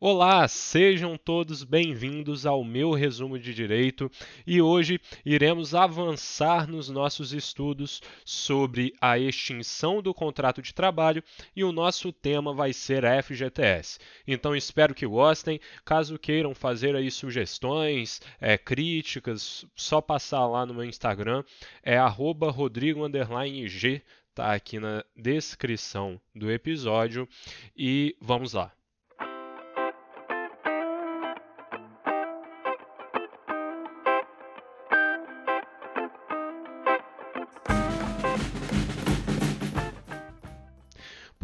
Olá, sejam todos bem-vindos ao meu resumo de direito e hoje iremos avançar nos nossos estudos sobre a extinção do contrato de trabalho e o nosso tema vai ser a FGTS. Então espero que gostem. Caso queiram fazer aí sugestões, é, críticas, só passar lá no meu Instagram, é @rodrigo_g, tá aqui na descrição do episódio e vamos lá.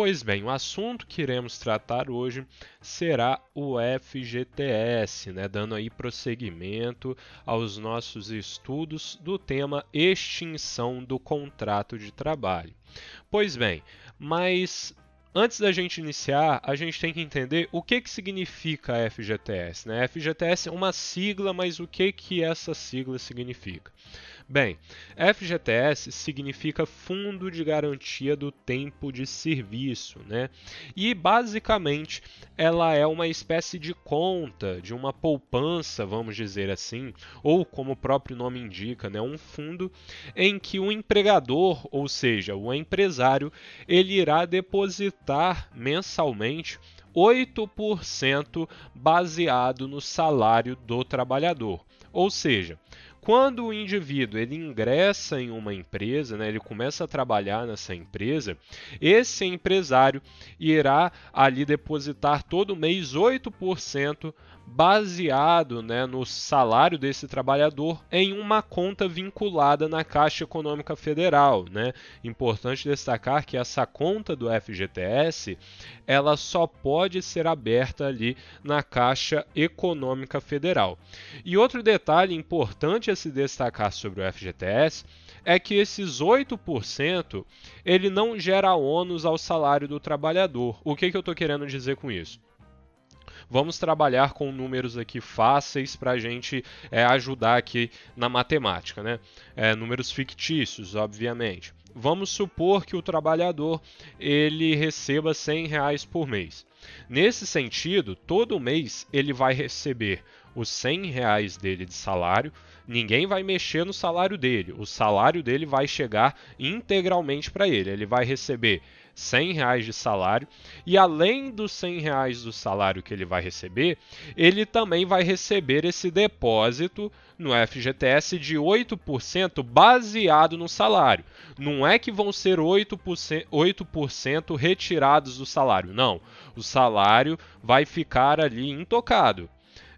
Pois bem, o assunto que iremos tratar hoje será o FGTS, né, dando aí prosseguimento aos nossos estudos do tema extinção do contrato de trabalho. Pois bem, mas Antes da gente iniciar, a gente tem que entender o que, que significa FGTS. Né? FGTS é uma sigla, mas o que, que essa sigla significa? Bem, FGTS significa Fundo de Garantia do Tempo de Serviço, né? E basicamente ela é uma espécie de conta, de uma poupança, vamos dizer assim, ou como o próprio nome indica, né, um fundo em que o empregador, ou seja, o empresário, ele irá depositar mensalmente 8% baseado no salário do trabalhador. Ou seja, quando o indivíduo ele ingressa em uma empresa, né, ele começa a trabalhar nessa empresa, esse empresário irá ali depositar todo mês 8% baseado né, no salário desse trabalhador em uma conta vinculada na Caixa Econômica Federal. Né? Importante destacar que essa conta do FGTS ela só pode ser aberta ali na Caixa Econômica Federal. E outro detalhe importante a se destacar sobre o FGTS é que esses 8% ele não gera ônus ao salário do trabalhador. O que, que eu estou querendo dizer com isso? Vamos trabalhar com números aqui fáceis para a gente é, ajudar aqui na matemática, né? É, números fictícios, obviamente. Vamos supor que o trabalhador ele receba 100 reais por mês. Nesse sentido, todo mês ele vai receber os 100 reais dele de salário, ninguém vai mexer no salário dele, o salário dele vai chegar integralmente para ele. Ele vai receber 100 reais de salário e além dos 100 reais do salário que ele vai receber, ele também vai receber esse depósito no FGTS de 8% baseado no salário. Não é que vão ser 8%, 8% retirados do salário, não. O salário vai ficar ali intocado.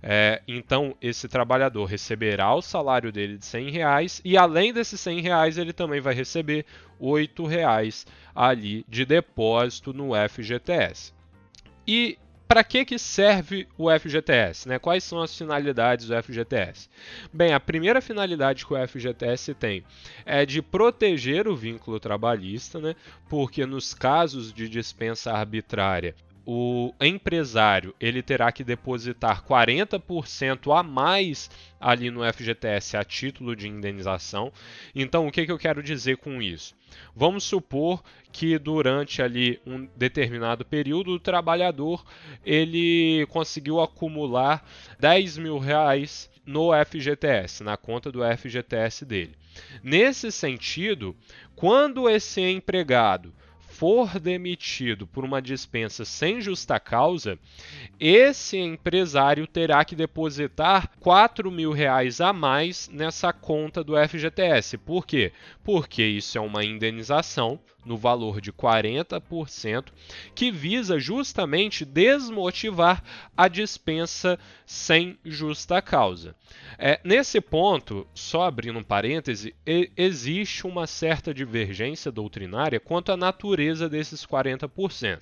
É, então, esse trabalhador receberá o salário dele de 100 reais e, além desses 100 reais, ele também vai receber 8 reais ali de depósito no FGTS. E para que, que serve o FGTS? Né? Quais são as finalidades do FGTS? Bem, a primeira finalidade que o FGTS tem é de proteger o vínculo trabalhista, né? porque nos casos de dispensa arbitrária o empresário ele terá que depositar 40% a mais ali no FGTS a título de indenização. Então, o que, que eu quero dizer com isso? Vamos supor que durante ali um determinado período o trabalhador ele conseguiu acumular 10 mil reais no FGTS, na conta do FGTS dele. Nesse sentido, quando esse empregado for demitido por uma dispensa sem justa causa, esse empresário terá que depositar 4 mil reais a mais nessa conta do FGTS. Por quê? Porque isso é uma indenização no valor de 40%, que visa justamente desmotivar a dispensa sem justa causa. É, nesse ponto, só abrindo um parêntese, existe uma certa divergência doutrinária quanto à natureza desses 40%.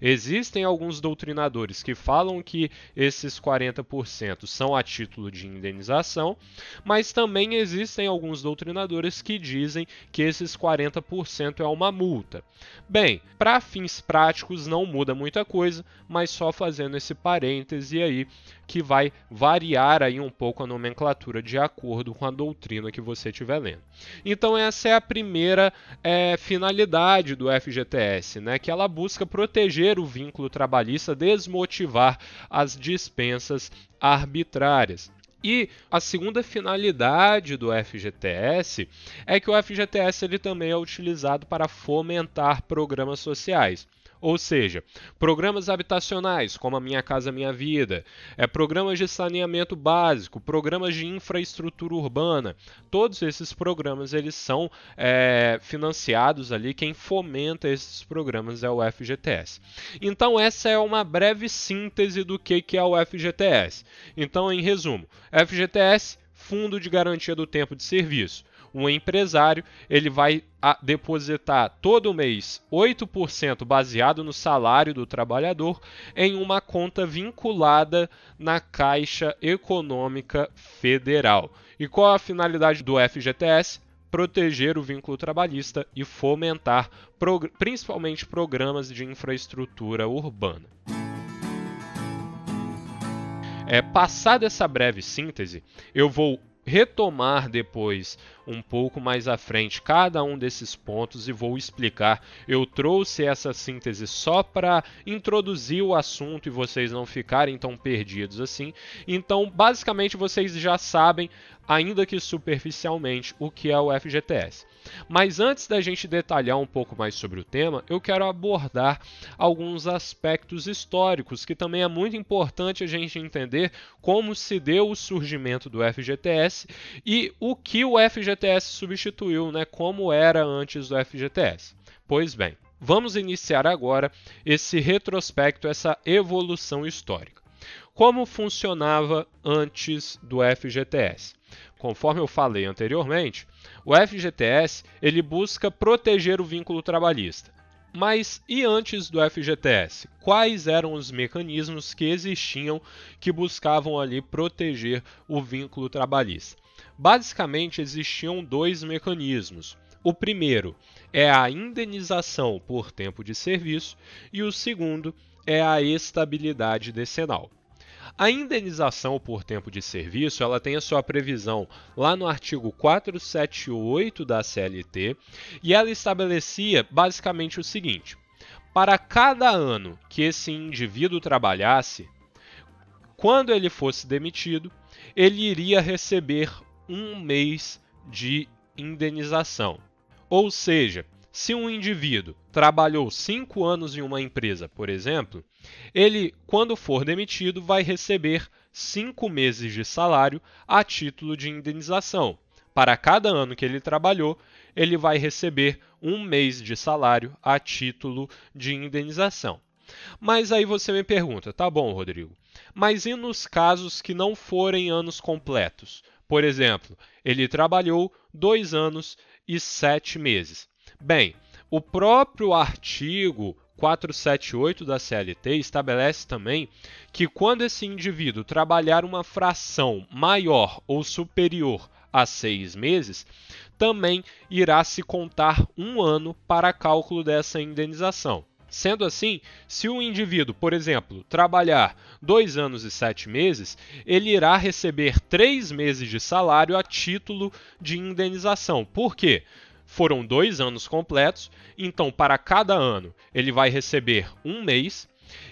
Existem alguns doutrinadores que falam que esses 40% são a título de indenização, mas também existem alguns doutrinadores que dizem que esses 40% é uma multa. Bem, para fins práticos não muda muita coisa, mas só fazendo esse parêntese aí que vai variar aí um pouco a nomenclatura de acordo com a doutrina que você estiver lendo. Então essa é a primeira é, finalidade do FGTS, né, que ela busca proteger proteger o vínculo trabalhista, desmotivar as dispensas arbitrárias. E a segunda finalidade do FGTS é que o FGTS ele também é utilizado para fomentar programas sociais. Ou seja, programas habitacionais, como a Minha Casa Minha Vida, é, programas de saneamento básico, programas de infraestrutura urbana, todos esses programas eles são é, financiados ali, quem fomenta esses programas é o FGTS. Então essa é uma breve síntese do que, que é o FGTS. Então, em resumo, FGTS, Fundo de Garantia do Tempo de Serviço um empresário ele vai depositar todo mês 8% baseado no salário do trabalhador em uma conta vinculada na Caixa Econômica Federal. E qual a finalidade do FGTS? Proteger o vínculo trabalhista e fomentar prog principalmente programas de infraestrutura urbana. É, passada essa breve síntese, eu vou retomar depois, um pouco mais à frente, cada um desses pontos e vou explicar. Eu trouxe essa síntese só para introduzir o assunto e vocês não ficarem tão perdidos assim. Então, basicamente, vocês já sabem, ainda que superficialmente, o que é o FGTS. Mas antes da gente detalhar um pouco mais sobre o tema, eu quero abordar alguns aspectos históricos que também é muito importante a gente entender como se deu o surgimento do FGTS e o que o FGTS substituiu, né, como era antes do FGTS. Pois bem, vamos iniciar agora esse retrospecto, essa evolução histórica. Como funcionava antes do FGTS? Conforme eu falei anteriormente, o FGTS ele busca proteger o vínculo trabalhista. Mas e antes do FGTS? Quais eram os mecanismos que existiam que buscavam ali proteger o vínculo trabalhista? Basicamente existiam dois mecanismos. O primeiro é a indenização por tempo de serviço e o segundo é a estabilidade decenal. A indenização por tempo de serviço, ela tem a sua previsão lá no artigo 478 da CLT, e ela estabelecia basicamente o seguinte: para cada ano que esse indivíduo trabalhasse, quando ele fosse demitido, ele iria receber um mês de indenização. Ou seja, se um indivíduo trabalhou cinco anos em uma empresa, por exemplo, ele, quando for demitido, vai receber cinco meses de salário a título de indenização. Para cada ano que ele trabalhou, ele vai receber um mês de salário a título de indenização. Mas aí você me pergunta, tá bom, Rodrigo, mas e nos casos que não forem anos completos? Por exemplo, ele trabalhou dois anos e sete meses. Bem, o próprio artigo 478 da CLT estabelece também que quando esse indivíduo trabalhar uma fração maior ou superior a seis meses, também irá se contar um ano para cálculo dessa indenização. Sendo assim, se o indivíduo, por exemplo, trabalhar dois anos e sete meses, ele irá receber três meses de salário a título de indenização. Por quê? Foram dois anos completos, então para cada ano ele vai receber um mês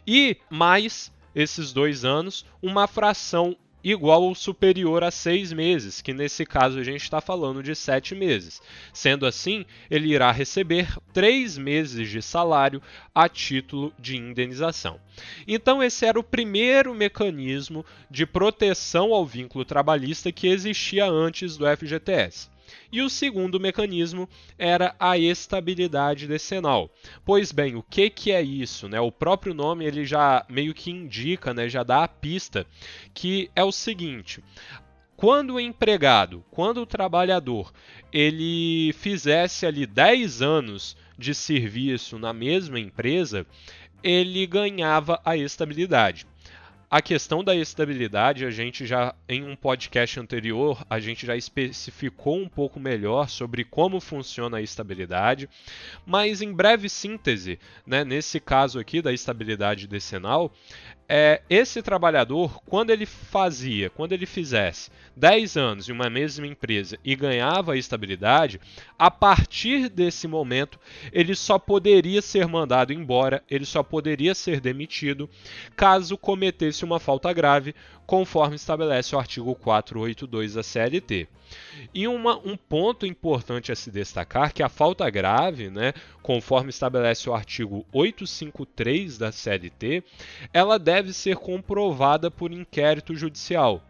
e mais esses dois anos uma fração igual ou superior a seis meses, que nesse caso a gente está falando de sete meses. Sendo assim, ele irá receber três meses de salário a título de indenização. Então, esse era o primeiro mecanismo de proteção ao vínculo trabalhista que existia antes do FGTS. E o segundo mecanismo era a estabilidade decenal. Pois bem, o que, que é isso? Né? O próprio nome ele já meio que indica, né? já dá a pista, que é o seguinte: quando o empregado, quando o trabalhador, ele fizesse ali 10 anos de serviço na mesma empresa, ele ganhava a estabilidade. A questão da estabilidade, a gente já em um podcast anterior, a gente já especificou um pouco melhor sobre como funciona a estabilidade, mas em breve síntese, né, nesse caso aqui da estabilidade decenal, é, esse trabalhador, quando ele fazia, quando ele fizesse 10 anos em uma mesma empresa e ganhava estabilidade, a partir desse momento ele só poderia ser mandado embora, ele só poderia ser demitido caso cometesse uma falta grave, conforme estabelece o artigo 482 da CLT. E uma, um ponto importante a se destacar que a falta grave, né, conforme estabelece o artigo 853 da CLT, ela deve ser comprovada por inquérito judicial.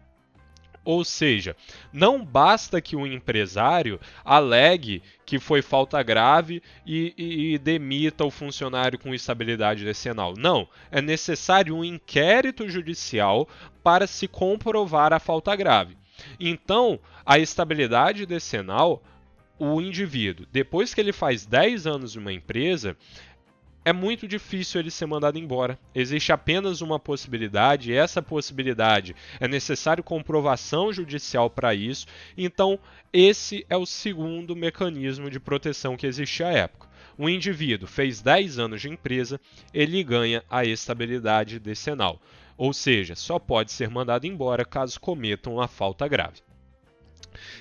Ou seja, não basta que o empresário alegue que foi falta grave e, e, e, demita o funcionário com estabilidade decenal. Não, é necessário um inquérito judicial para se comprovar a falta grave. Então, a estabilidade decenal, o indivíduo, depois que ele faz 10 anos em uma empresa, é muito difícil ele ser mandado embora. Existe apenas uma possibilidade, e essa possibilidade é necessário comprovação judicial para isso. Então, esse é o segundo mecanismo de proteção que existia à época. O indivíduo fez 10 anos de empresa, ele ganha a estabilidade decenal. Ou seja, só pode ser mandado embora caso cometam uma falta grave.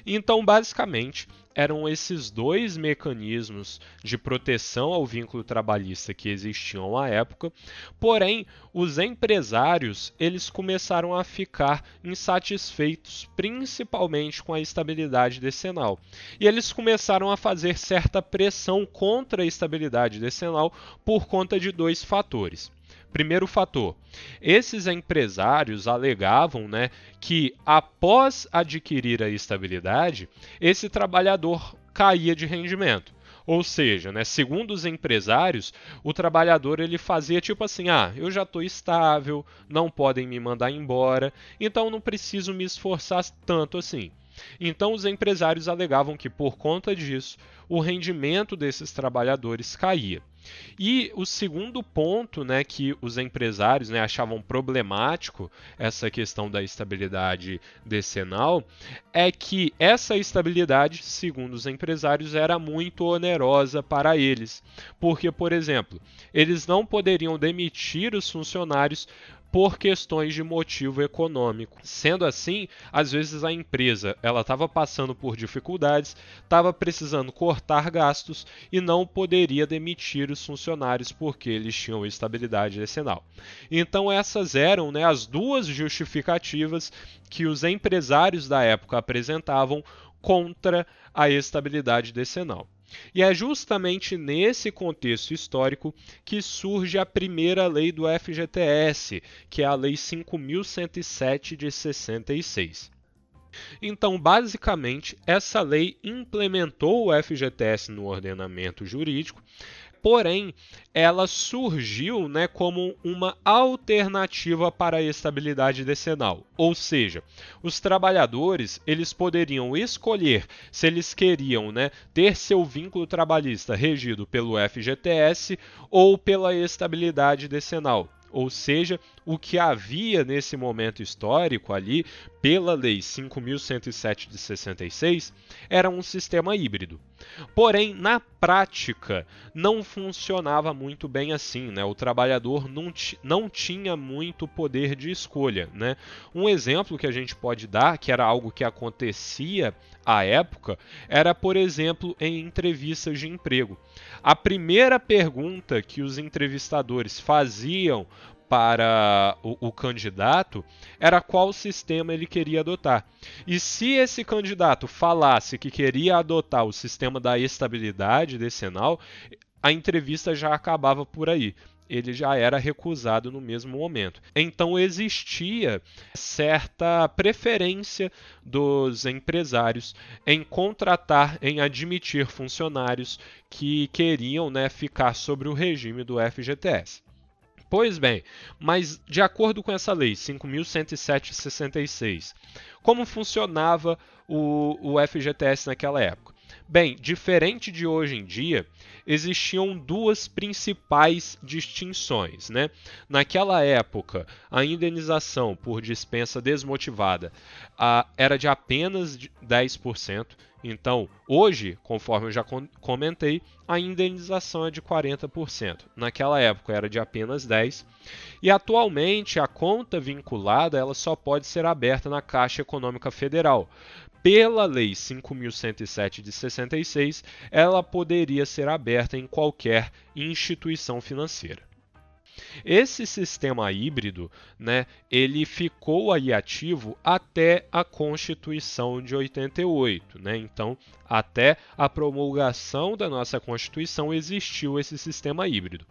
Então, basicamente, eram esses dois mecanismos de proteção ao vínculo trabalhista que existiam à época. Porém, os empresários, eles começaram a ficar insatisfeitos, principalmente com a estabilidade decenal. E eles começaram a fazer certa pressão contra a estabilidade decenal por conta de dois fatores. Primeiro fator: esses empresários alegavam né, que após adquirir a estabilidade, esse trabalhador caía de rendimento. Ou seja, né, segundo os empresários, o trabalhador ele fazia tipo assim: ah, eu já estou estável, não podem me mandar embora, então não preciso me esforçar tanto assim. Então, os empresários alegavam que, por conta disso, o rendimento desses trabalhadores caía. E o segundo ponto né, que os empresários né, achavam problemático essa questão da estabilidade decenal é que essa estabilidade, segundo os empresários, era muito onerosa para eles. Porque, por exemplo, eles não poderiam demitir os funcionários por questões de motivo econômico. Sendo assim, às vezes a empresa ela estava passando por dificuldades, estava precisando cortar gastos e não poderia demitir os funcionários porque eles tinham estabilidade decenal. Então essas eram né, as duas justificativas que os empresários da época apresentavam contra a estabilidade decenal. E é justamente nesse contexto histórico que surge a primeira lei do FGTS, que é a Lei 5107 de 66. Então, basicamente, essa lei implementou o FGTS no ordenamento jurídico porém ela surgiu né, como uma alternativa para a estabilidade decenal. Ou seja, os trabalhadores eles poderiam escolher se eles queriam né, ter seu vínculo trabalhista regido pelo FGTS ou pela estabilidade decenal. Ou seja, o que havia nesse momento histórico ali, pela Lei 5107 de 66, era um sistema híbrido. Porém, na prática, não funcionava muito bem assim. Né? O trabalhador não, não tinha muito poder de escolha. Né? Um exemplo que a gente pode dar, que era algo que acontecia à época, era, por exemplo, em entrevistas de emprego. A primeira pergunta que os entrevistadores faziam para o, o, candidato era qual sistema ele queria adotar. E se esse candidato falasse que queria adotar o sistema da estabilidade decenal, a entrevista já acabava por aí. Ele já era recusado no mesmo momento. Então existia certa preferência dos empresários em contratar, em admitir funcionários que queriam né, ficar sobre o regime do FGTS. Pois bem, mas de acordo com essa lei 5.107/66, como funcionava o, o FGTS naquela época? Bem, diferente de hoje em dia, existiam duas principais distinções. Né? Naquela época, a indenização por dispensa desmotivada a, era de apenas 10%. Então, hoje, conforme eu já comentei, a indenização é de 40%. Naquela época era de apenas 10%. E atualmente a conta vinculada ela só pode ser aberta na Caixa Econômica Federal pela Lei 5.107 de 66, ela poderia ser aberta em qualquer instituição financeira. Esse sistema híbrido, né, ele ficou aí ativo até a Constituição de 88, né? Então, até a promulgação da nossa Constituição existiu esse sistema híbrido.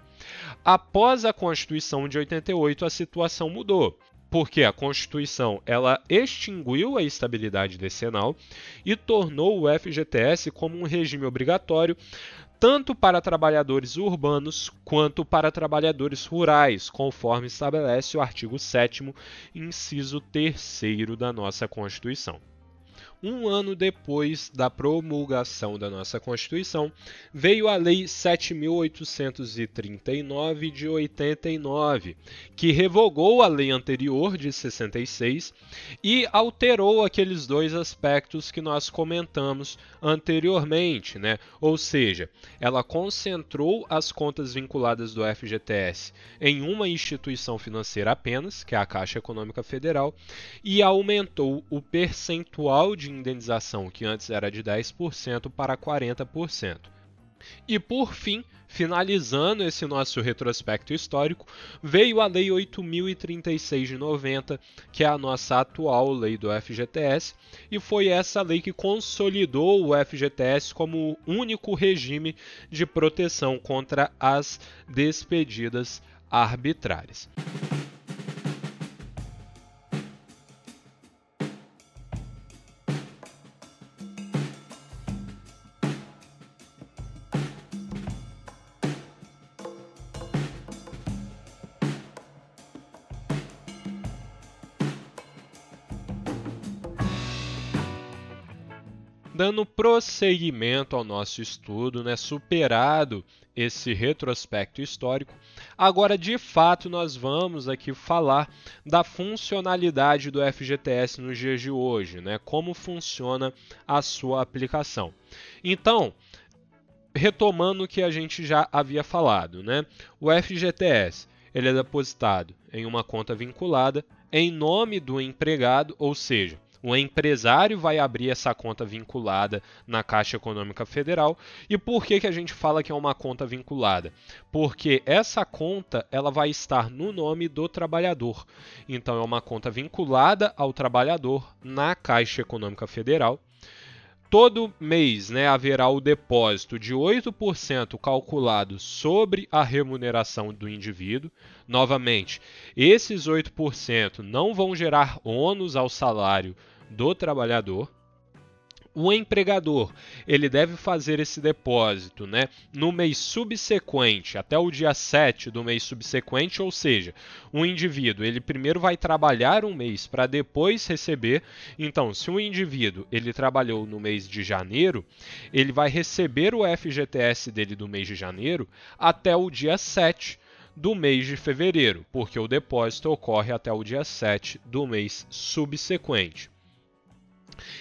Após a Constituição de 88, a situação mudou porque a Constituição ela extinguiu a estabilidade decenal e tornou o FGTS como um regime obrigatório tanto para trabalhadores urbanos quanto para trabalhadores rurais, conforme estabelece o artigo 7 inciso 3 da nossa Constituição um ano depois da promulgação da nossa Constituição, veio a Lei 7.839 de 89, que revogou a lei anterior de 66 e alterou aqueles dois aspectos que nós comentamos anteriormente, né? Ou seja, ela concentrou as contas vinculadas do FGTS em uma instituição financeira apenas, que é a Caixa Econômica Federal, e aumentou o percentual de de indenização, que antes era de 10%, para 40%. E por fim, finalizando esse nosso retrospecto histórico, veio a Lei 8036 de 90, que é a nossa atual lei do FGTS, e foi essa lei que consolidou o FGTS como o único regime de proteção contra as despedidas arbitrárias. Dando prosseguimento ao nosso estudo, né, superado esse retrospecto histórico, agora de fato nós vamos aqui falar da funcionalidade do FGTS nos dias de hoje, né, como funciona a sua aplicação. Então, retomando o que a gente já havia falado, né, o FGTS ele é depositado em uma conta vinculada em nome do empregado, ou seja, o empresário vai abrir essa conta vinculada na Caixa Econômica Federal. E por que, que a gente fala que é uma conta vinculada? Porque essa conta ela vai estar no nome do trabalhador. Então é uma conta vinculada ao trabalhador na Caixa Econômica Federal. Todo mês né, haverá o depósito de 8% calculado sobre a remuneração do indivíduo. Novamente, esses 8% não vão gerar ônus ao salário do trabalhador. O empregador ele deve fazer esse depósito né, no mês subsequente, até o dia 7 do mês subsequente, ou seja, o indivíduo ele primeiro vai trabalhar um mês para depois receber. Então, se o indivíduo ele trabalhou no mês de janeiro, ele vai receber o FGTS dele do mês de janeiro até o dia 7 do mês de fevereiro, porque o depósito ocorre até o dia 7 do mês subsequente.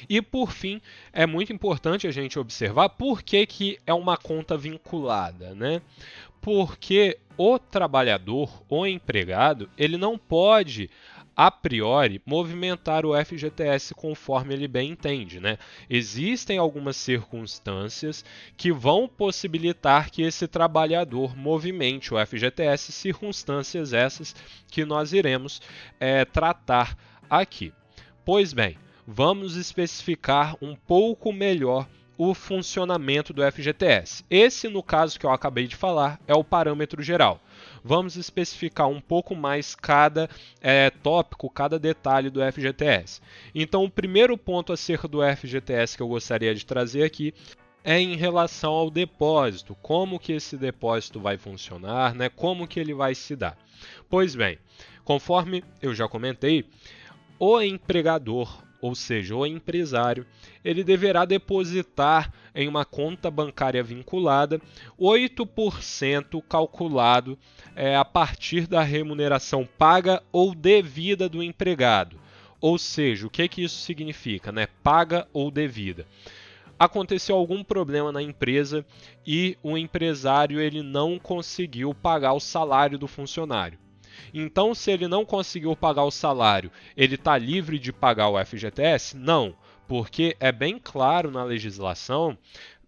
E por fim, é muito importante a gente observar por que, que é uma conta vinculada, né? Porque o trabalhador, o empregado, ele não pode a priori, movimentar o FGTS conforme ele bem entende. Né? Existem algumas circunstâncias que vão possibilitar que esse trabalhador movimente o FGTS, circunstâncias essas que nós iremos é, tratar aqui. Pois bem, vamos especificar um pouco melhor o funcionamento do FGTS. Esse, no caso que eu acabei de falar, é o parâmetro geral. Vamos especificar um pouco mais cada é, tópico, cada detalhe do FGTS. Então, o primeiro ponto acerca do FGTS que eu gostaria de trazer aqui é em relação ao depósito, como que esse depósito vai funcionar, né? Como que ele vai se dar. Pois bem, conforme eu já comentei, o empregador ou seja, o empresário, ele deverá depositar em uma conta bancária vinculada 8% calculado é, a partir da remuneração paga ou devida do empregado. Ou seja, o que, que isso significa? Né? Paga ou devida aconteceu algum problema na empresa e o empresário ele não conseguiu pagar o salário do funcionário. Então, se ele não conseguiu pagar o salário, ele está livre de pagar o FGTS? Não, porque é bem claro na legislação,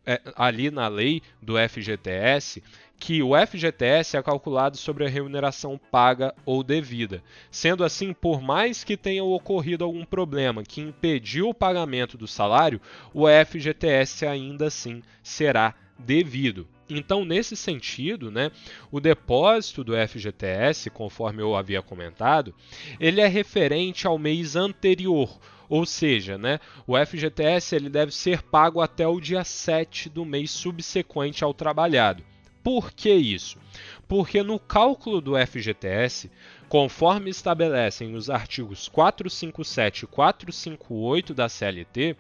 é, ali na lei do FGTS, que o FGTS é calculado sobre a remuneração paga ou devida. Sendo assim, por mais que tenha ocorrido algum problema que impediu o pagamento do salário, o FGTS ainda assim será devido. Então, nesse sentido, né, o depósito do FGTS, conforme eu havia comentado, ele é referente ao mês anterior, ou seja, né, o FGTS ele deve ser pago até o dia 7 do mês subsequente ao trabalhado. Por que isso? Porque no cálculo do FGTS, conforme estabelecem os artigos 457 e 458 da CLT,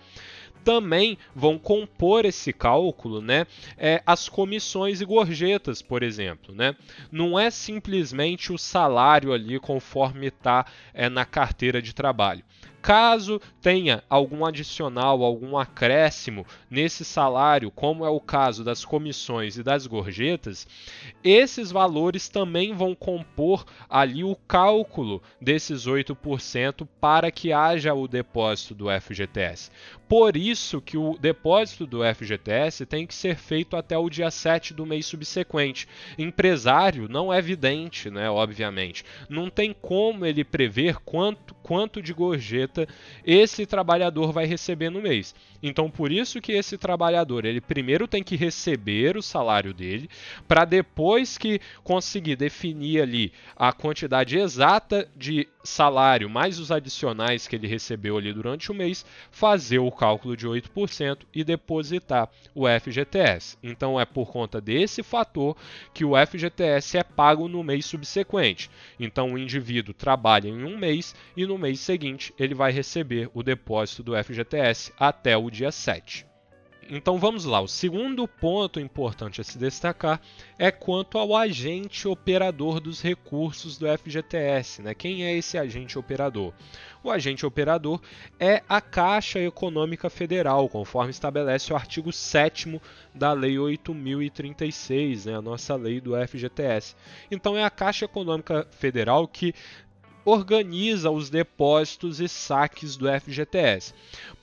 também vão compor esse cálculo né, é, as comissões e gorjetas, por exemplo. Né? Não é simplesmente o salário ali conforme está é, na carteira de trabalho. Caso tenha algum adicional, algum acréscimo nesse salário, como é o caso das comissões e das gorjetas, esses valores também vão compor ali o cálculo desses 8% para que haja o depósito do FGTS. Por isso que o depósito do FGTS tem que ser feito até o dia 7 do mês subsequente. Empresário não é evidente, né, obviamente. Não tem como ele prever quanto, quanto de gorjeta esse trabalhador vai receber no mês. Então, por isso que esse trabalhador, ele primeiro tem que receber o salário dele, para depois que conseguir definir ali a quantidade exata de salário mais os adicionais que ele recebeu ali durante o mês, fazer o cálculo de 8% e depositar o FGTS. Então, é por conta desse fator que o FGTS é pago no mês subsequente. Então, o indivíduo trabalha em um mês e no mês seguinte ele vai receber o depósito do FGTS até o dia 7. Então vamos lá. O segundo ponto importante a se destacar é quanto ao agente operador dos recursos do FGTS. Né? Quem é esse agente operador? O agente operador é a Caixa Econômica Federal, conforme estabelece o artigo 7 da Lei 8.036, né? a nossa lei do FGTS. Então é a Caixa Econômica Federal que organiza os depósitos e saques do FGTS.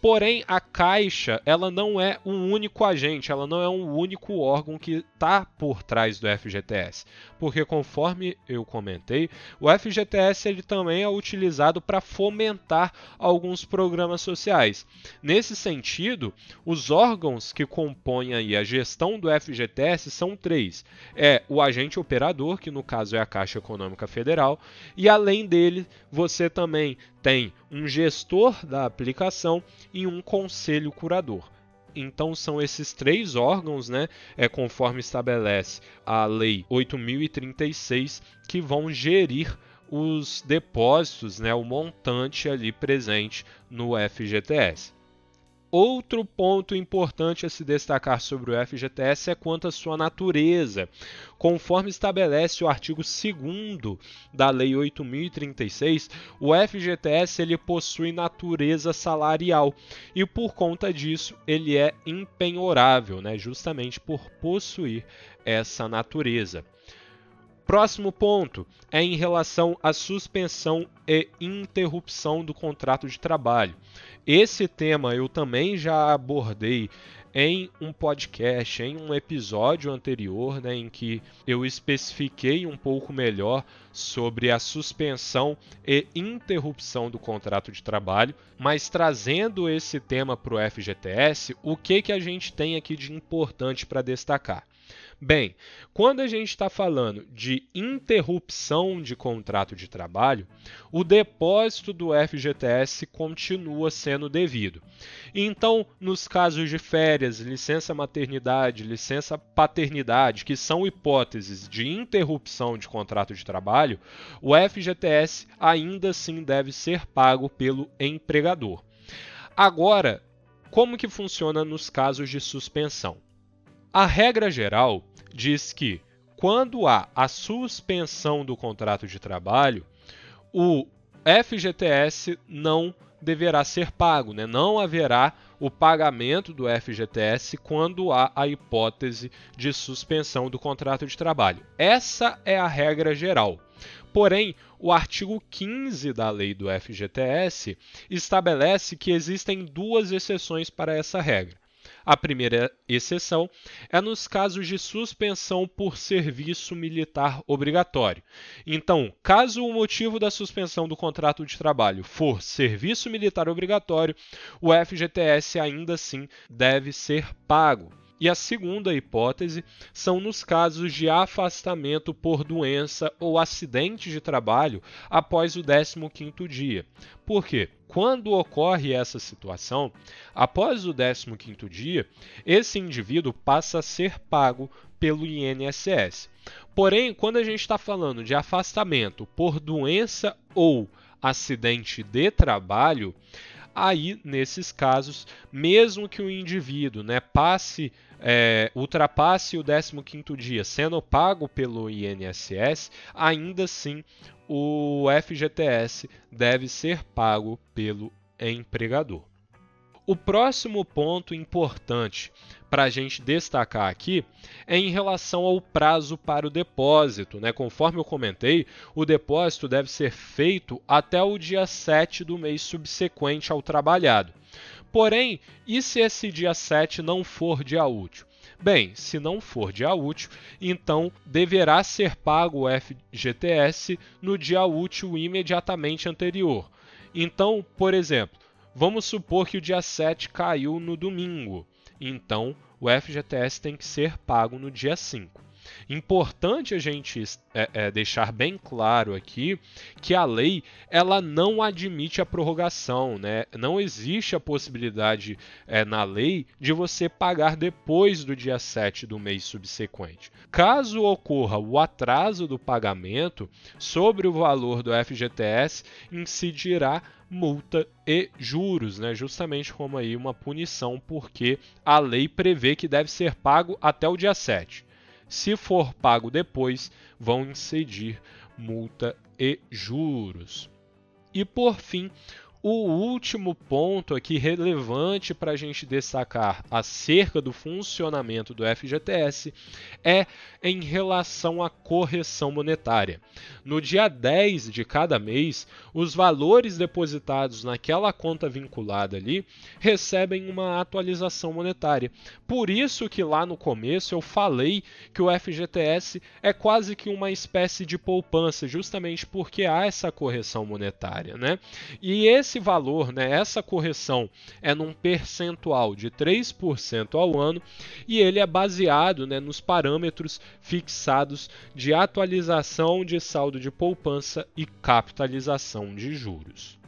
Porém, a Caixa ela não é um único agente, ela não é um único órgão que está por trás do FGTS, porque conforme eu comentei, o FGTS ele também é utilizado para fomentar alguns programas sociais. Nesse sentido, os órgãos que compõem a gestão do FGTS são três: é o agente operador, que no caso é a Caixa Econômica Federal, e além dele você também tem um gestor da aplicação e um conselho curador. Então são esses três órgãos, né, é conforme estabelece a lei 8036, que vão gerir os depósitos, né, o montante ali presente no FGTS. Outro ponto importante a se destacar sobre o FGTS é quanto à sua natureza. Conforme estabelece o artigo 2 da Lei 8036, o FGTS ele possui natureza salarial e por conta disso ele é impenhorável, né, justamente por possuir essa natureza. Próximo ponto é em relação à suspensão e interrupção do contrato de trabalho. Esse tema eu também já abordei em um podcast, em um episódio anterior, né, em que eu especifiquei um pouco melhor sobre a suspensão e interrupção do contrato de trabalho, mas trazendo esse tema para o FGTS, o que, que a gente tem aqui de importante para destacar? Bem, quando a gente está falando de interrupção de contrato de trabalho, o depósito do FGTS continua sendo devido. Então, nos casos de férias, licença maternidade, licença paternidade, que são hipóteses de interrupção de contrato de trabalho, o FGTS ainda assim deve ser pago pelo empregador. Agora, como que funciona nos casos de suspensão? A regra geral diz que quando há a suspensão do contrato de trabalho, o FGTS não deverá ser pago, né? não haverá o pagamento do FGTS quando há a hipótese de suspensão do contrato de trabalho. Essa é a regra geral. Porém, o artigo 15 da lei do FGTS estabelece que existem duas exceções para essa regra. A primeira exceção é nos casos de suspensão por serviço militar obrigatório. Então, caso o motivo da suspensão do contrato de trabalho for serviço militar obrigatório, o FGTS ainda assim deve ser pago. E a segunda hipótese são nos casos de afastamento por doença ou acidente de trabalho após o 15º dia. Por quê? Quando ocorre essa situação, após o 15º dia, esse indivíduo passa a ser pago pelo INSS. Porém, quando a gente está falando de afastamento por doença ou acidente de trabalho, aí nesses casos, mesmo que o indivíduo né, passe é, ultrapasse o 15º dia sendo pago pelo INSS, ainda assim o FGTS deve ser pago pelo empregador. O próximo ponto importante para a gente destacar aqui é em relação ao prazo para o depósito. Né? Conforme eu comentei, o depósito deve ser feito até o dia 7 do mês subsequente ao trabalhado. Porém, e se esse dia 7 não for dia útil? Bem, se não for dia útil, então deverá ser pago o FGTS no dia útil imediatamente anterior. Então, por exemplo, vamos supor que o dia 7 caiu no domingo. Então, o FGTS tem que ser pago no dia 5. Importante a gente é, é, deixar bem claro aqui que a lei ela não admite a prorrogação, né? Não existe a possibilidade é, na lei de você pagar depois do dia 7 do mês subsequente. Caso ocorra o atraso do pagamento sobre o valor do FGTS, incidirá multa e juros, né? justamente como aí uma punição, porque a lei prevê que deve ser pago até o dia 7. Se for pago depois, vão incidir multa e juros. E por fim, o último ponto aqui relevante para a gente destacar acerca do funcionamento do FGTS é em relação à correção monetária. No dia 10 de cada mês, os valores depositados naquela conta vinculada ali recebem uma atualização monetária. Por isso que lá no começo eu falei que o FGTS é quase que uma espécie de poupança, justamente porque há essa correção monetária, né? E esse esse valor, né, essa correção é num percentual de 3% ao ano e ele é baseado né, nos parâmetros fixados de atualização de saldo de poupança e capitalização de juros.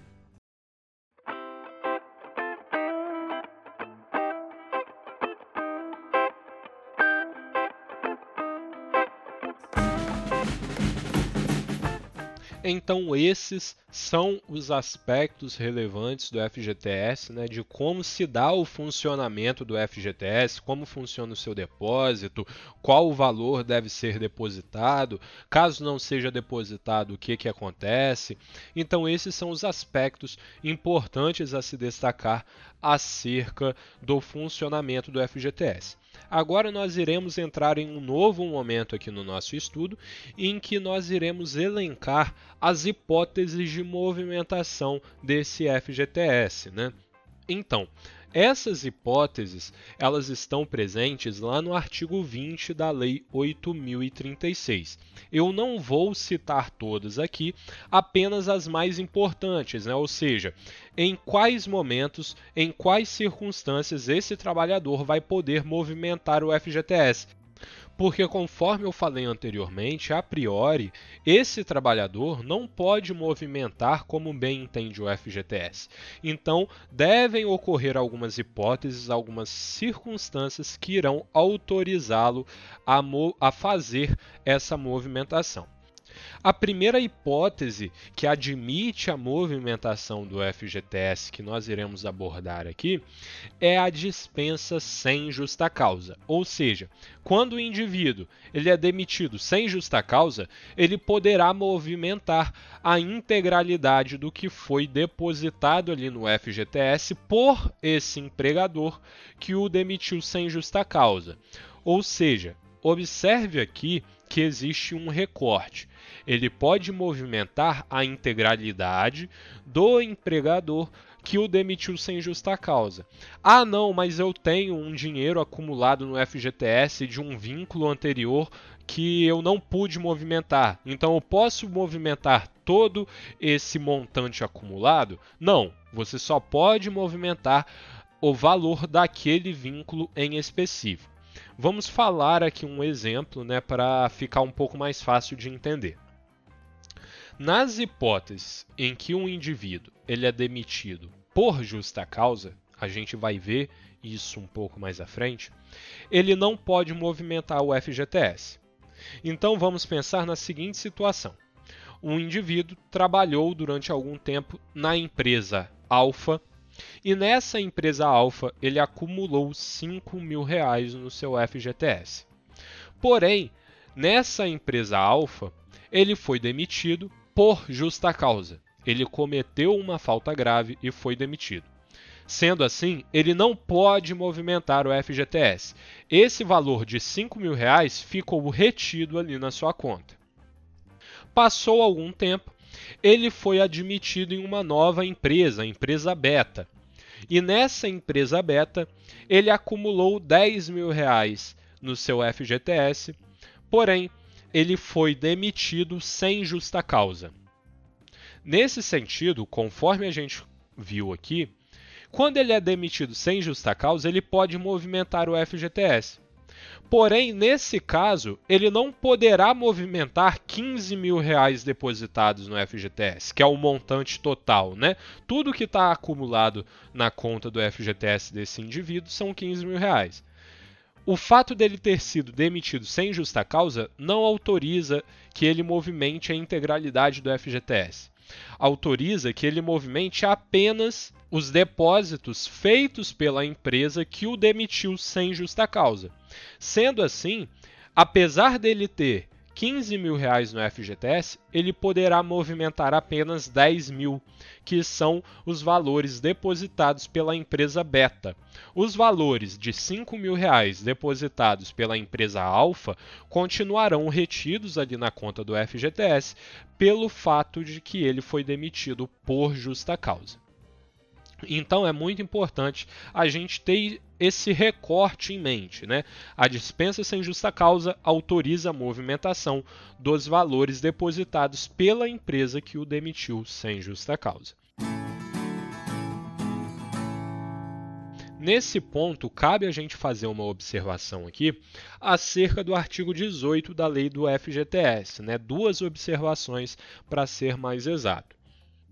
Então, esses são os aspectos relevantes do FGTS, né, de como se dá o funcionamento do FGTS, como funciona o seu depósito, qual o valor deve ser depositado, caso não seja depositado, o que, que acontece. Então, esses são os aspectos importantes a se destacar acerca do funcionamento do FGTS. Agora nós iremos entrar em um novo momento aqui no nosso estudo, em que nós iremos elencar as hipóteses de movimentação desse FGTS. Né? Então, essas hipóteses, elas estão presentes lá no artigo 20 da Lei 8036. Eu não vou citar todas aqui, apenas as mais importantes, né? ou seja, em quais momentos, em quais circunstâncias esse trabalhador vai poder movimentar o FGTS porque, conforme eu falei anteriormente, a priori, esse trabalhador não pode movimentar como bem entende o FGTS. Então, devem ocorrer algumas hipóteses, algumas circunstâncias que irão autorizá-lo a, a fazer essa movimentação. A primeira hipótese que admite a movimentação do FGTS que nós iremos abordar aqui é a dispensa sem justa causa. Ou seja, quando o indivíduo ele é demitido sem justa causa, ele poderá movimentar a integralidade do que foi depositado ali no FGTS por esse empregador que o demitiu sem justa causa. Ou seja, observe aqui que existe um recorte. Ele pode movimentar a integralidade do empregador que o demitiu sem justa causa. Ah, não, mas eu tenho um dinheiro acumulado no FGTS de um vínculo anterior que eu não pude movimentar. Então eu posso movimentar todo esse montante acumulado? Não, você só pode movimentar o valor daquele vínculo em específico. Vamos falar aqui um exemplo né, para ficar um pouco mais fácil de entender. Nas hipóteses em que um indivíduo ele é demitido por justa causa, a gente vai ver isso um pouco mais à frente, ele não pode movimentar o FGTS. Então vamos pensar na seguinte situação: um indivíduo trabalhou durante algum tempo na empresa Alfa e nessa empresa Alfa, ele acumulou 5 mil reais no seu FGTS. Porém, nessa empresa Alfa, ele foi demitido por justa causa. Ele cometeu uma falta grave e foi demitido. Sendo assim, ele não pode movimentar o FGTS. Esse valor de 5 mil reais ficou retido ali na sua conta. Passou algum tempo, ele foi admitido em uma nova empresa, a empresa Beta. E nessa empresa Beta, ele acumulou 10 mil reais no seu FGTS, porém, ele foi demitido sem justa causa. Nesse sentido, conforme a gente viu aqui, quando ele é demitido sem justa causa, ele pode movimentar o FGTS. Porém, nesse caso, ele não poderá movimentar 15 mil reais depositados no FGTS, que é o montante total, né? Tudo que está acumulado na conta do FGTS desse indivíduo são 15 mil reais. O fato dele ter sido demitido sem justa causa não autoriza que ele movimente a integralidade do FGTS. Autoriza que ele movimente apenas os depósitos feitos pela empresa que o demitiu sem justa causa. Sendo assim, apesar dele ter 15 mil reais no FGTS, ele poderá movimentar apenas 10 mil, que são os valores depositados pela empresa Beta. Os valores de 5 mil reais depositados pela empresa Alfa continuarão retidos ali na conta do FGTS pelo fato de que ele foi demitido por justa causa. Então é muito importante a gente ter esse recorte em mente. Né? A dispensa sem justa causa autoriza a movimentação dos valores depositados pela empresa que o demitiu sem justa causa. Nesse ponto, cabe a gente fazer uma observação aqui acerca do artigo 18 da lei do FGTS, né? duas observações para ser mais exato.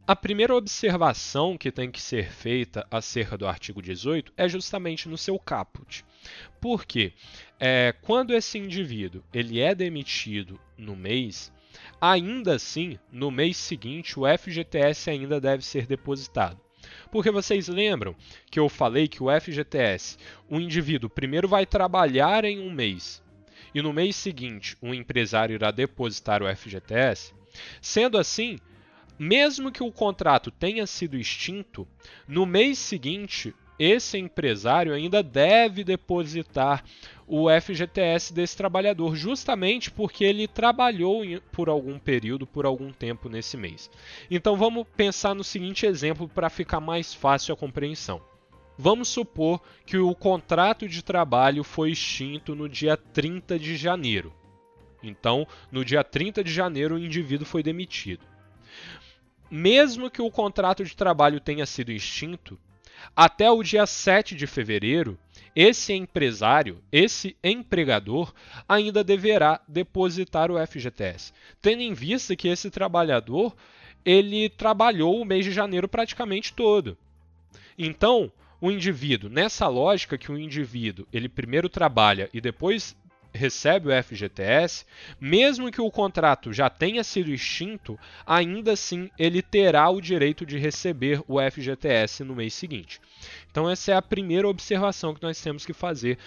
A primeira observação que tem que ser feita acerca do artigo 18 é justamente no seu caput. Porque é, quando esse indivíduo ele é demitido no mês, ainda assim, no mês seguinte, o FGTS ainda deve ser depositado. Porque vocês lembram que eu falei que o FGTS, o indivíduo primeiro vai trabalhar em um mês e no mês seguinte o empresário irá depositar o FGTS? Sendo assim, mesmo que o contrato tenha sido extinto, no mês seguinte, esse empresário ainda deve depositar o FGTS desse trabalhador, justamente porque ele trabalhou por algum período, por algum tempo nesse mês. Então vamos pensar no seguinte exemplo para ficar mais fácil a compreensão. Vamos supor que o contrato de trabalho foi extinto no dia 30 de janeiro. Então, no dia 30 de janeiro, o indivíduo foi demitido mesmo que o contrato de trabalho tenha sido extinto, até o dia 7 de fevereiro, esse empresário, esse empregador, ainda deverá depositar o FGTS, tendo em vista que esse trabalhador ele trabalhou o mês de janeiro praticamente todo. Então, o indivíduo, nessa lógica que o indivíduo ele primeiro trabalha e depois recebe o FGTS, mesmo que o contrato já tenha sido extinto, ainda assim ele terá o direito de receber o FGTS no mês seguinte. Então, essa é a primeira observação que nós temos que fazer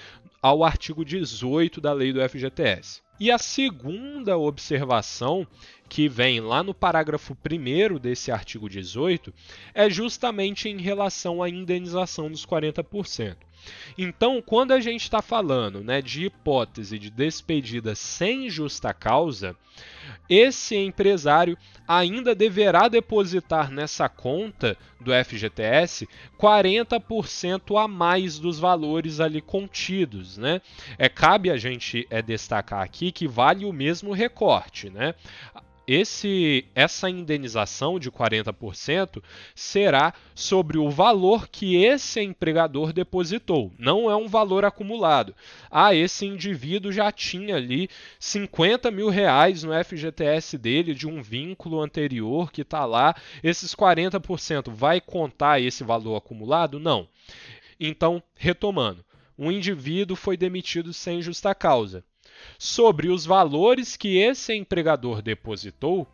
ao artigo 18 da lei do FGTS. E a segunda observação, que vem lá no parágrafo 1 desse artigo 18, é justamente em relação à indenização dos 40%. Então, quando a gente está falando né, de hipótese de despedida sem justa causa, esse empresário ainda deverá depositar nessa conta do FGTS 40% a mais dos valores ali contidos, né? É cabe a gente é destacar aqui que vale o mesmo recorte, né? Esse, essa indenização de 40% será sobre o valor que esse empregador depositou, não é um valor acumulado. Ah, esse indivíduo já tinha ali 50 mil reais no FGTS dele de um vínculo anterior que está lá, esses 40% vai contar esse valor acumulado? Não. Então, retomando, um indivíduo foi demitido sem justa causa sobre os valores que esse empregador depositou,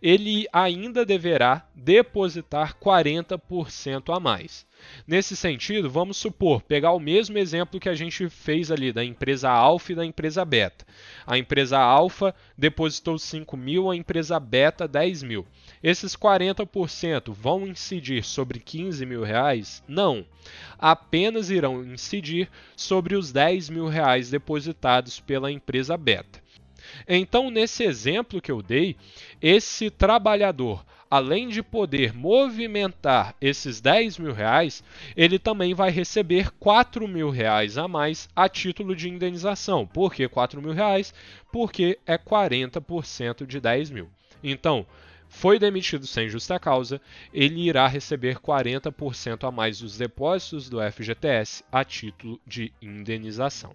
ele ainda deverá depositar 40% a mais. Nesse sentido, vamos supor, pegar o mesmo exemplo que a gente fez ali da empresa alfa e da empresa beta. A empresa alfa depositou 5 mil, a empresa beta 10 mil. Esses 40% vão incidir sobre 15 mil reais? Não. Apenas irão incidir sobre os 10 mil reais depositados pela empresa beta. Então, nesse exemplo que eu dei, esse trabalhador, além de poder movimentar esses 10 mil reais, ele também vai receber 4 mil reais a mais a título de indenização. Por que 4 mil reais? Porque é 40% de 10 mil. Então, foi demitido sem justa causa, ele irá receber 40% a mais dos depósitos do FGTS a título de indenização.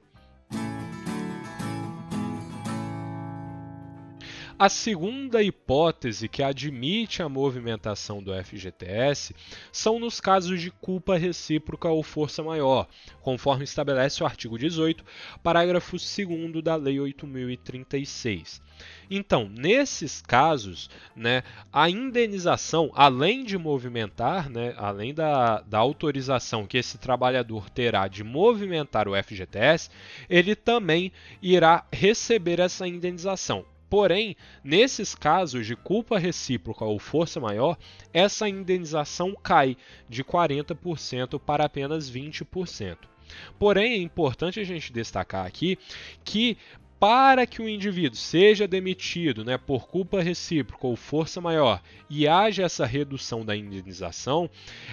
A segunda hipótese que admite a movimentação do FGTS são nos casos de culpa recíproca ou força maior, conforme estabelece o artigo 18, parágrafo 2 da Lei 8036. Então, nesses casos, né, a indenização, além de movimentar, né, além da, da autorização que esse trabalhador terá de movimentar o FGTS, ele também irá receber essa indenização. Porém, nesses casos de culpa recíproca ou força maior, essa indenização cai de 40% para apenas 20%. Porém, é importante a gente destacar aqui que para que o indivíduo seja demitido né, por culpa recíproca ou força maior e haja essa redução da indenização,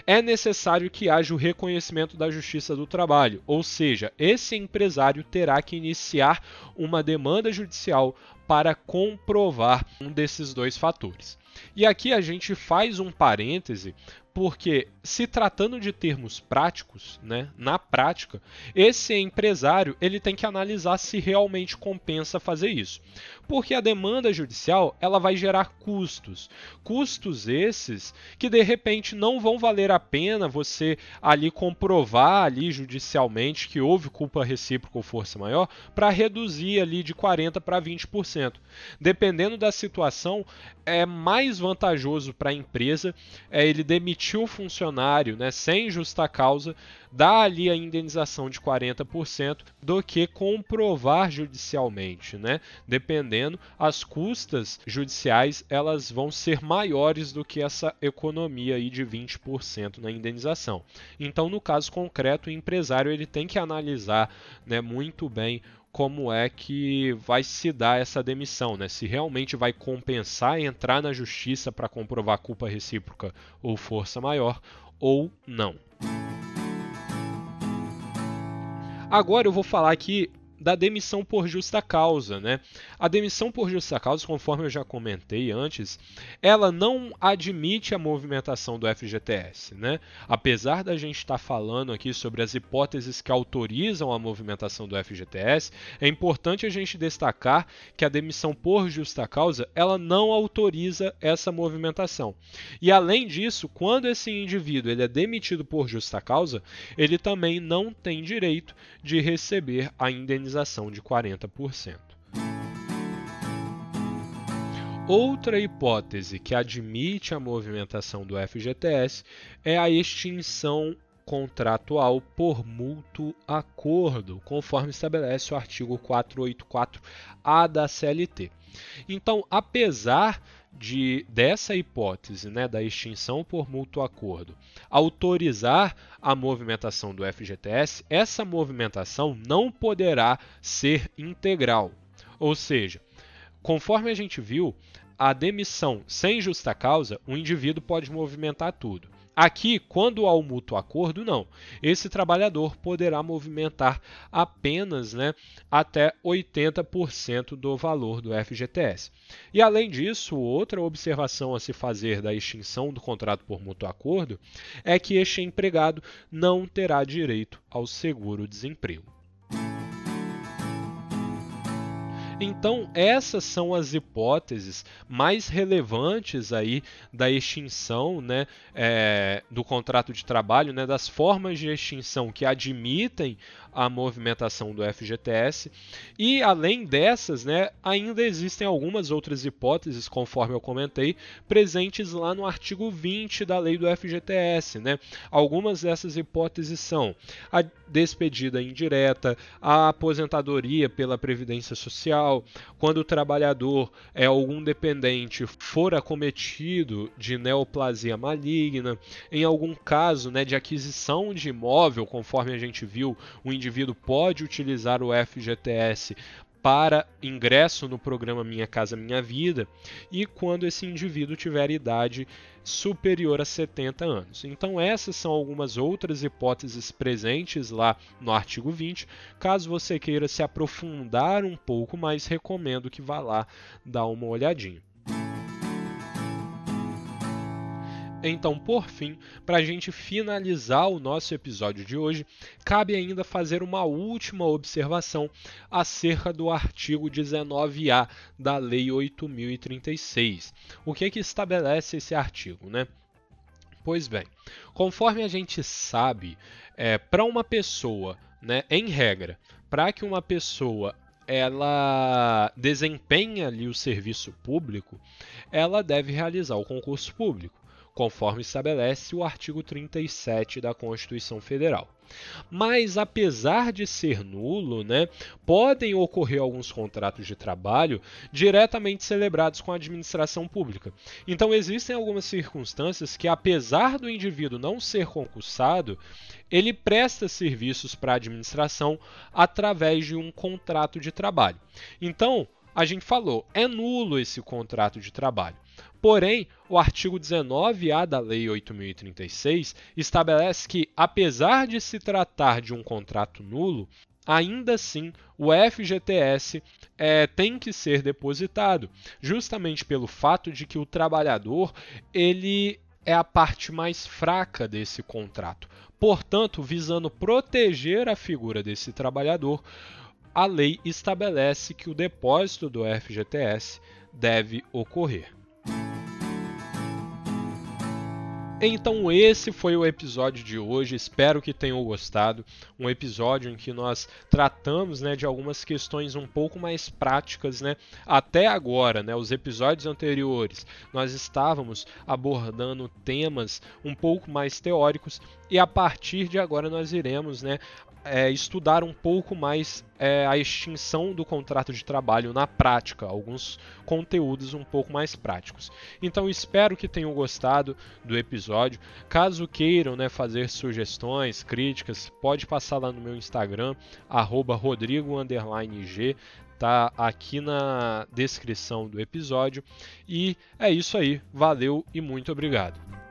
é necessário que haja o reconhecimento da Justiça do Trabalho, ou seja, esse empresário terá que iniciar uma demanda judicial para comprovar um desses dois fatores. E aqui a gente faz um parêntese porque se tratando de termos práticos, né, na prática, esse empresário ele tem que analisar se realmente compensa fazer isso, porque a demanda judicial ela vai gerar custos, custos esses que de repente não vão valer a pena você ali comprovar ali judicialmente que houve culpa recíproca ou força maior para reduzir ali de 40 para 20%. Dependendo da situação, é mais vantajoso para a empresa é ele demitir demitiu o funcionário né, sem justa causa, dá ali a indenização de 40% do que comprovar judicialmente, né? Dependendo, as custas judiciais elas vão ser maiores do que essa economia aí de 20% na indenização. Então, no caso concreto, o empresário ele tem que analisar né, muito bem como é que vai se dar essa demissão, né? Se realmente vai compensar entrar na justiça para comprovar culpa recíproca ou força maior ou não. Agora eu vou falar aqui da demissão por justa causa, né? A demissão por justa causa, conforme eu já comentei antes, ela não admite a movimentação do FGTS, né? Apesar da gente estar tá falando aqui sobre as hipóteses que autorizam a movimentação do FGTS, é importante a gente destacar que a demissão por justa causa, ela não autoriza essa movimentação. E além disso, quando esse indivíduo ele é demitido por justa causa, ele também não tem direito de receber a indenização indenização de 40%. Outra hipótese que admite a movimentação do FGTS é a extinção contratual por mútuo acordo, conforme estabelece o artigo 484-A da CLT. Então, apesar de dessa hipótese, né, da extinção por mútuo acordo, autorizar a movimentação do FGTS, essa movimentação não poderá ser integral. Ou seja, conforme a gente viu, a demissão sem justa causa, o indivíduo pode movimentar tudo. Aqui, quando há o mútuo acordo, não. Esse trabalhador poderá movimentar apenas né, até 80% do valor do FGTS. E além disso, outra observação a se fazer da extinção do contrato por mútuo acordo é que este empregado não terá direito ao seguro-desemprego. Então, essas são as hipóteses mais relevantes aí da extinção né, é, do contrato de trabalho, né, das formas de extinção que admitem a movimentação do FGTS. E além dessas, né, ainda existem algumas outras hipóteses, conforme eu comentei, presentes lá no artigo 20 da lei do FGTS. Né? Algumas dessas hipóteses são a despedida indireta, a aposentadoria pela Previdência Social, quando o trabalhador é algum dependente for acometido de neoplasia maligna, em algum caso né, de aquisição de imóvel, conforme a gente viu, o indivíduo pode utilizar o FGTS para ingresso no programa Minha Casa Minha Vida e quando esse indivíduo tiver idade superior a 70 anos. Então, essas são algumas outras hipóteses presentes lá no artigo 20. Caso você queira se aprofundar um pouco mais, recomendo que vá lá dar uma olhadinha. Então, por fim, para a gente finalizar o nosso episódio de hoje, cabe ainda fazer uma última observação acerca do artigo 19A da Lei 8036. O que, é que estabelece esse artigo, né? Pois bem, conforme a gente sabe, é, para uma pessoa, né, em regra, para que uma pessoa ela desempenhe ali o serviço público, ela deve realizar o concurso público conforme estabelece o artigo 37 da Constituição Federal. Mas apesar de ser nulo, né, podem ocorrer alguns contratos de trabalho diretamente celebrados com a administração pública. Então existem algumas circunstâncias que, apesar do indivíduo não ser concursado, ele presta serviços para a administração através de um contrato de trabalho. Então, a gente falou, é nulo esse contrato de trabalho. Porém, o artigo 19A da Lei 8036 estabelece que, apesar de se tratar de um contrato nulo, ainda assim o FGTS é, tem que ser depositado, justamente pelo fato de que o trabalhador ele é a parte mais fraca desse contrato. Portanto, visando proteger a figura desse trabalhador, a lei estabelece que o depósito do FGTS deve ocorrer. Então esse foi o episódio de hoje, espero que tenham gostado. Um episódio em que nós tratamos né, de algumas questões um pouco mais práticas. Né? Até agora, né, os episódios anteriores, nós estávamos abordando temas um pouco mais teóricos e a partir de agora nós iremos né, é, estudar um pouco mais é, a extinção do contrato de trabalho na prática, alguns conteúdos um pouco mais práticos. Então espero que tenham gostado do episódio. Caso queiram né, fazer sugestões, críticas, pode passar lá no meu Instagram, rodrigo_g tá aqui na descrição do episódio. E é isso aí, valeu e muito obrigado.